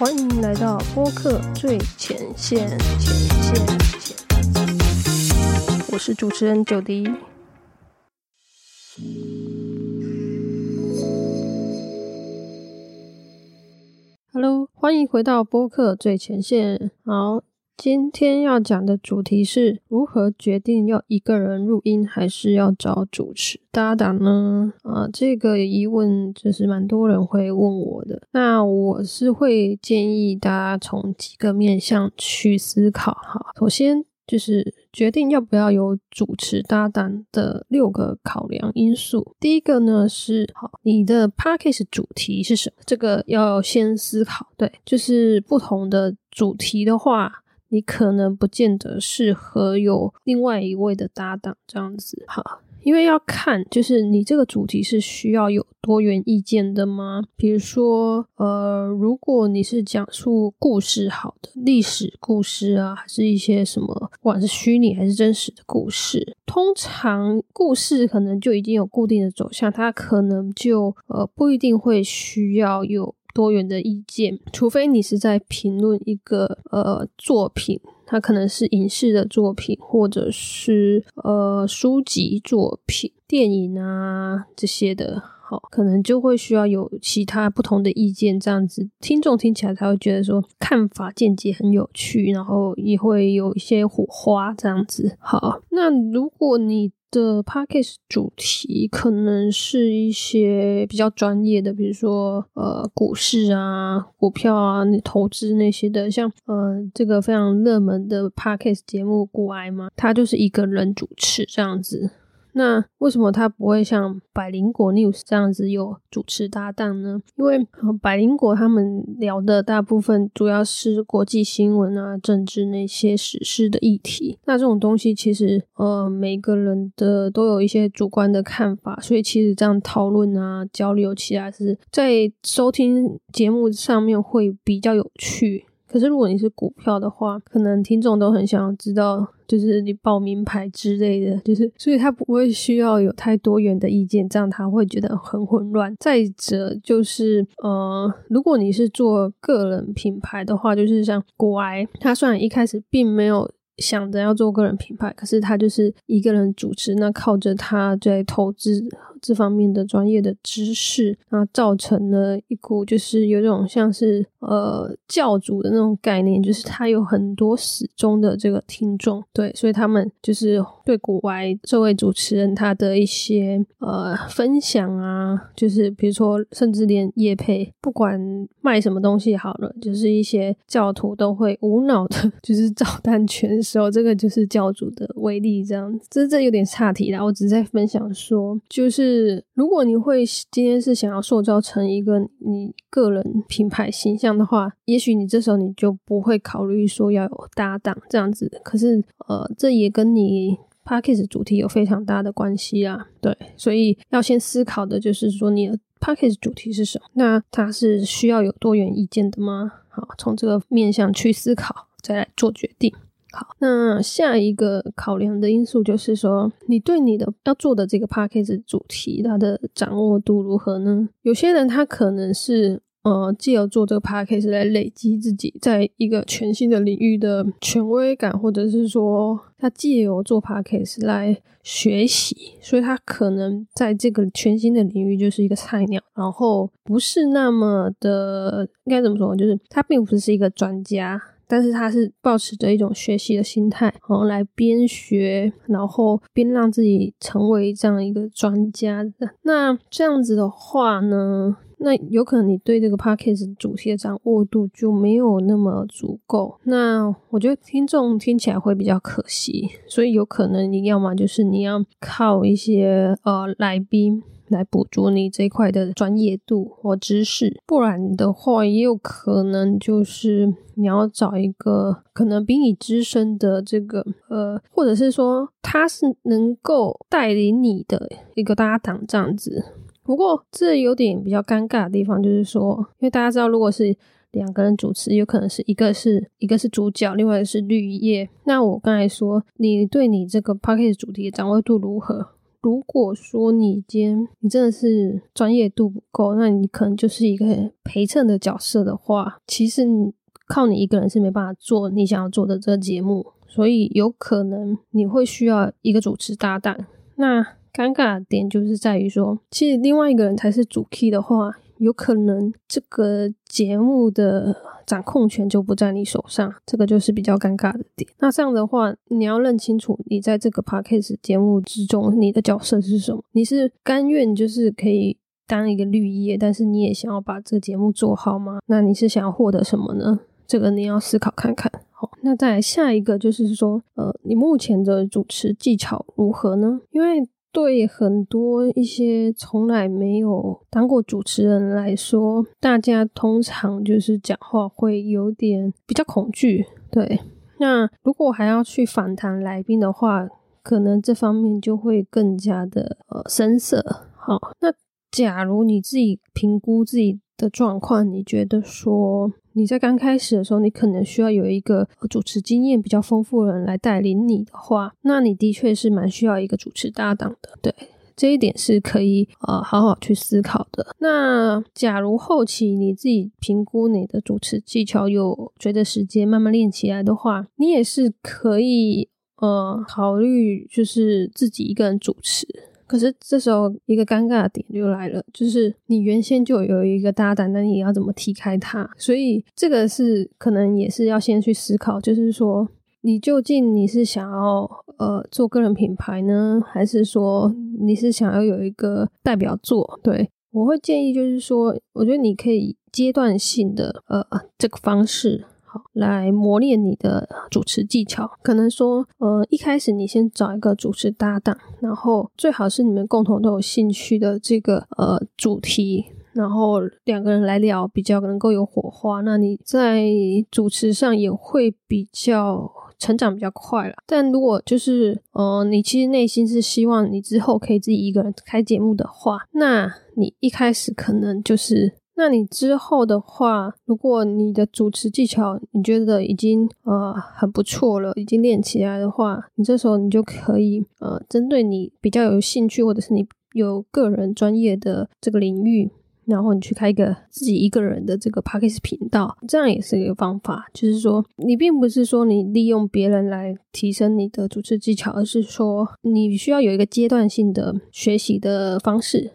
欢迎来到播客最前线，前线，我是主持人九迪。Hello，欢迎回到播客最前线。好。今天要讲的主题是如何决定要一个人录音，还是要找主持搭档呢？啊，这个疑问就是蛮多人会问我的。那我是会建议大家从几个面向去思考哈。首先就是决定要不要有主持搭档的六个考量因素。第一个呢是，好，你的 p a c k a g e 主题是什么？这个要先思考。对，就是不同的主题的话。你可能不见得适合有另外一位的搭档这样子，好，因为要看就是你这个主题是需要有多元意见的吗？比如说，呃，如果你是讲述故事，好的历史故事啊，还是一些什么，不管是虚拟还是真实的故事，通常故事可能就已经有固定的走向，它可能就呃不一定会需要有。多元的意见，除非你是在评论一个呃作品，它可能是影视的作品，或者是呃书籍作品、电影啊这些的，好，可能就会需要有其他不同的意见，这样子听众听起来才会觉得说看法见解很有趣，然后也会有一些火花这样子。好，那如果你的 p a c k a g e 主题可能是一些比较专业的，比如说呃股市啊、股票啊、投资那些的，像呃这个非常热门的 p a c k a g e 节目《股癌》嘛，它就是一个人主持这样子。那为什么他不会像百灵果 news 这样子有主持搭档呢？因为百灵果他们聊的大部分主要是国际新闻啊、政治那些时事的议题。那这种东西其实呃每个人的都有一些主观的看法，所以其实这样讨论啊、交流起来是在收听节目上面会比较有趣。可是如果你是股票的话，可能听众都很想要知道，就是你报名牌之类的，就是所以他不会需要有太多元的意见，这样他会觉得很混乱。再者就是，呃，如果你是做个人品牌的话，就是像国外，他虽然一开始并没有。想着要做个人品牌，可是他就是一个人主持，那靠着他在投资这方面的专业的知识，那造成了一股就是有种像是呃教主的那种概念，就是他有很多始终的这个听众，对，所以他们就是对国外这位主持人他的一些呃分享啊，就是比如说甚至连叶配不管卖什么东西好了，就是一些教徒都会无脑的，就是照单全。收，这个就是教主的威力，这样子，这这有点差题啦。我只是在分享说，就是是如果你会今天是想要塑造成一个你个人品牌形象的话，也许你这时候你就不会考虑说要有搭档这样子。可是，呃，这也跟你 p a c k a g e 主题有非常大的关系啊。对，所以要先思考的就是说，你的 p a c k a g e 主题是什么？那它是需要有多元意见的吗？好，从这个面向去思考，再来做决定。好，那下一个考量的因素就是说，你对你的要做的这个 p a c k a g e 主题，它的掌握度如何呢？有些人他可能是呃，借由做这个 p a c k a g e 来累积自己在一个全新的领域的权威感，或者是说他借由做 p a c k a g e 来学习，所以他可能在这个全新的领域就是一个菜鸟，然后不是那么的应该怎么说，就是他并不是一个专家。但是他是保持着一种学习的心态，然后来边学，然后边让自己成为这样一个专家的。那这样子的话呢，那有可能你对这个 p a c k a g e 主题的掌握度就没有那么足够。那我觉得听众听起来会比较可惜，所以有可能你要么就是你要靠一些呃来宾。来补足你这一块的专业度或知识，不然的话，也有可能就是你要找一个可能比你资深的这个呃，或者是说他是能够带领你的一个搭档这样子。不过这有点比较尴尬的地方，就是说，因为大家知道，如果是两个人主持，有可能是一个是一个是主角，另外一个是绿叶。那我刚才说，你对你这个 p a c k a g e 主题的掌握度如何？如果说你今天你真的是专业度不够，那你可能就是一个陪衬的角色的话，其实靠你一个人是没办法做你想要做的这个节目，所以有可能你会需要一个主持搭档。那尴尬的点就是在于说，其实另外一个人才是主 key 的话。有可能这个节目的掌控权就不在你手上，这个就是比较尴尬的点。那这样的话，你要认清楚，你在这个 podcast 节目之中，你的角色是什么？你是甘愿就是可以当一个绿叶，但是你也想要把这个节目做好吗？那你是想要获得什么呢？这个你要思考看看。好，那再下一个就是说，呃，你目前的主持技巧如何呢？因为对很多一些从来没有当过主持人来说，大家通常就是讲话会有点比较恐惧。对，那如果还要去反弹来宾的话，可能这方面就会更加的呃生涩。好，那假如你自己评估自己的状况，你觉得说。你在刚开始的时候，你可能需要有一个主持经验比较丰富的人来带领你的话，那你的确是蛮需要一个主持搭档的。对，这一点是可以呃好好去思考的。那假如后期你自己评估你的主持技巧有随着时间慢慢练起来的话，你也是可以呃考虑就是自己一个人主持。可是这时候一个尴尬的点就来了，就是你原先就有一个搭档，那你要怎么踢开他？所以这个是可能也是要先去思考，就是说你究竟你是想要呃做个人品牌呢，还是说你是想要有一个代表作？对我会建议就是说，我觉得你可以阶段性的呃这个方式。好，来磨练你的主持技巧。可能说，呃，一开始你先找一个主持搭档，然后最好是你们共同都有兴趣的这个呃主题，然后两个人来聊，比较能够有火花。那你在主持上也会比较成长比较快了。但如果就是呃，你其实内心是希望你之后可以自己一个人开节目的话，那你一开始可能就是。那你之后的话，如果你的主持技巧你觉得已经呃很不错了，已经练起来的话，你这时候你就可以呃针对你比较有兴趣或者是你有个人专业的这个领域，然后你去开一个自己一个人的这个 p a c k a g e 频道，这样也是一个方法。就是说，你并不是说你利用别人来提升你的主持技巧，而是说你需要有一个阶段性的学习的方式。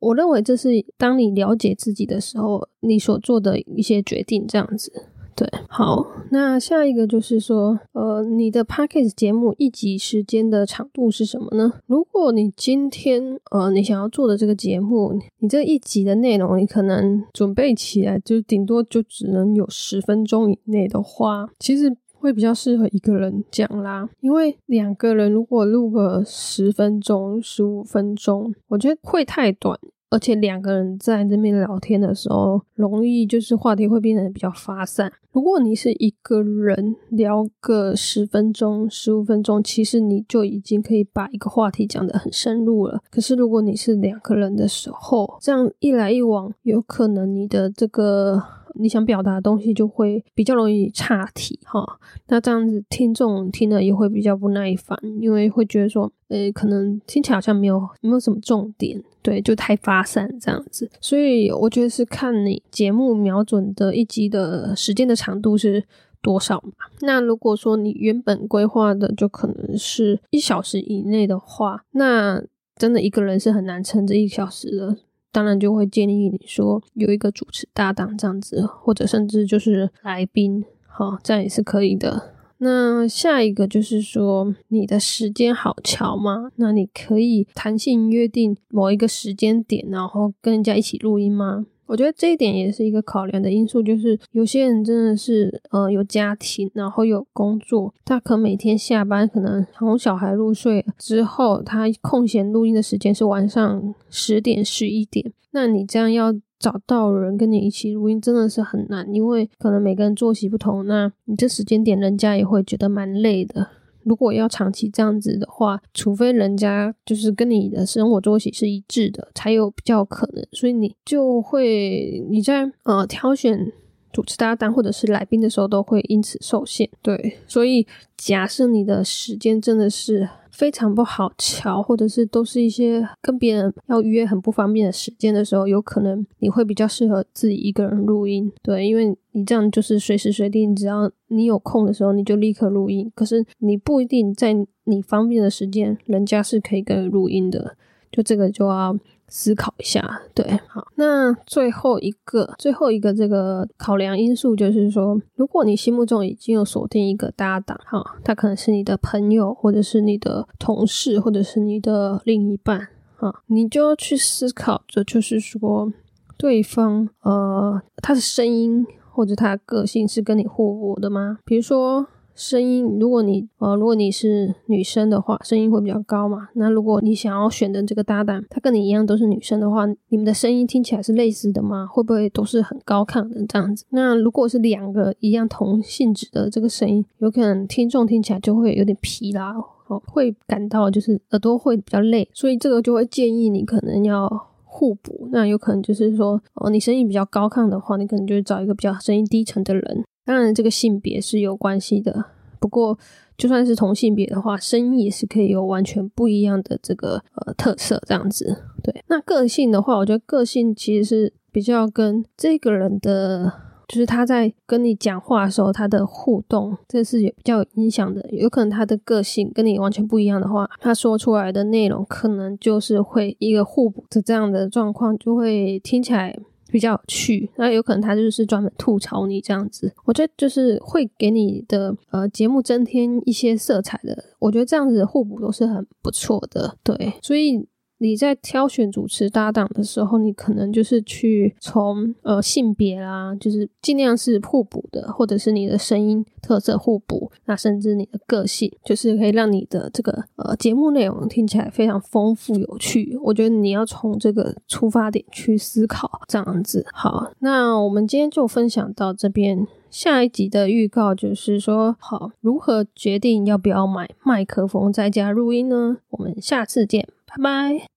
我认为这是当你了解自己的时候，你所做的一些决定，这样子。对，好，那下一个就是说，呃，你的 p a c k a g e 节目一集时间的长度是什么呢？如果你今天，呃，你想要做的这个节目，你这一集的内容，你可能准备起来就顶多就只能有十分钟以内的话，其实。会比较适合一个人讲啦，因为两个人如果录个十分钟、十五分钟，我觉得会太短，而且两个人在那边聊天的时候，容易就是话题会变得比较发散。如果你是一个人聊个十分钟、十五分钟，其实你就已经可以把一个话题讲得很深入了。可是如果你是两个人的时候，这样一来一往，有可能你的这个。你想表达的东西就会比较容易岔题哈，那这样子听众听了也会比较不耐烦，因为会觉得说，呃，可能听起来好像没有没有什么重点，对，就太发散这样子。所以我觉得是看你节目瞄准的一集的时间的长度是多少嘛。那如果说你原本规划的就可能是一小时以内的话，那真的一个人是很难撑这一小时的。当然就会建议你说有一个主持搭档这样子，或者甚至就是来宾，好，这样也是可以的。那下一个就是说你的时间好巧吗？那你可以弹性约定某一个时间点，然后跟人家一起录音吗？我觉得这一点也是一个考量的因素，就是有些人真的是呃有家庭，然后有工作，他可每天下班可能哄小孩入睡之后，他空闲录音的时间是晚上十点十一点，那你这样要找到人跟你一起录音真的是很难，因为可能每个人作息不同，那你这时间点人家也会觉得蛮累的。如果要长期这样子的话，除非人家就是跟你的生活作息是一致的，才有比较可能。所以你就会你在呃挑选主持搭档或者是来宾的时候，都会因此受限。对，所以假设你的时间真的是非常不好调，或者是都是一些跟别人要约很不方便的时间的时候，有可能你会比较适合自己一个人录音。对，因为你这样就是随时随地，只要你有空的时候，你就立刻录音。可是你不一定在你方便的时间，人家是可以跟你录音的。就这个就要。思考一下，对，好，那最后一个，最后一个这个考量因素就是说，如果你心目中已经有锁定一个搭档，哈，他可能是你的朋友，或者是你的同事，或者是你的另一半，哈，你就要去思考，这就是说，对方，呃，他的声音或者他的个性是跟你互补的吗？比如说。声音，如果你呃，如果你是女生的话，声音会比较高嘛。那如果你想要选的这个搭档，他跟你一样都是女生的话，你们的声音听起来是类似的吗？会不会都是很高亢的这样子？那如果是两个一样同性质的这个声音，有可能听众听起来就会有点疲劳哦，会感到就是耳朵会比较累，所以这个就会建议你可能要互补。那有可能就是说，哦，你声音比较高亢的话，你可能就找一个比较声音低沉的人。当然，这个性别是有关系的。不过，就算是同性别的话，声音也是可以有完全不一样的这个呃特色，这样子。对，那个性的话，我觉得个性其实是比较跟这个人的，就是他在跟你讲话的时候，他的互动，这是有比较有影响的。有可能他的个性跟你完全不一样的话，他说出来的内容可能就是会一个互补的这样的状况，就会听起来。比较有趣，那有可能他就是专门吐槽你这样子，我觉得就是会给你的呃节目增添一些色彩的，我觉得这样子的互补都是很不错的，对，所以。你在挑选主持搭档的时候，你可能就是去从呃性别啦，就是尽量是互补的，或者是你的声音特色互补，那甚至你的个性，就是可以让你的这个呃节目内容听起来非常丰富有趣。我觉得你要从这个出发点去思考，这样子。好，那我们今天就分享到这边，下一集的预告就是说，好，如何决定要不要买麦克风在家录音呢？我们下次见。拜拜。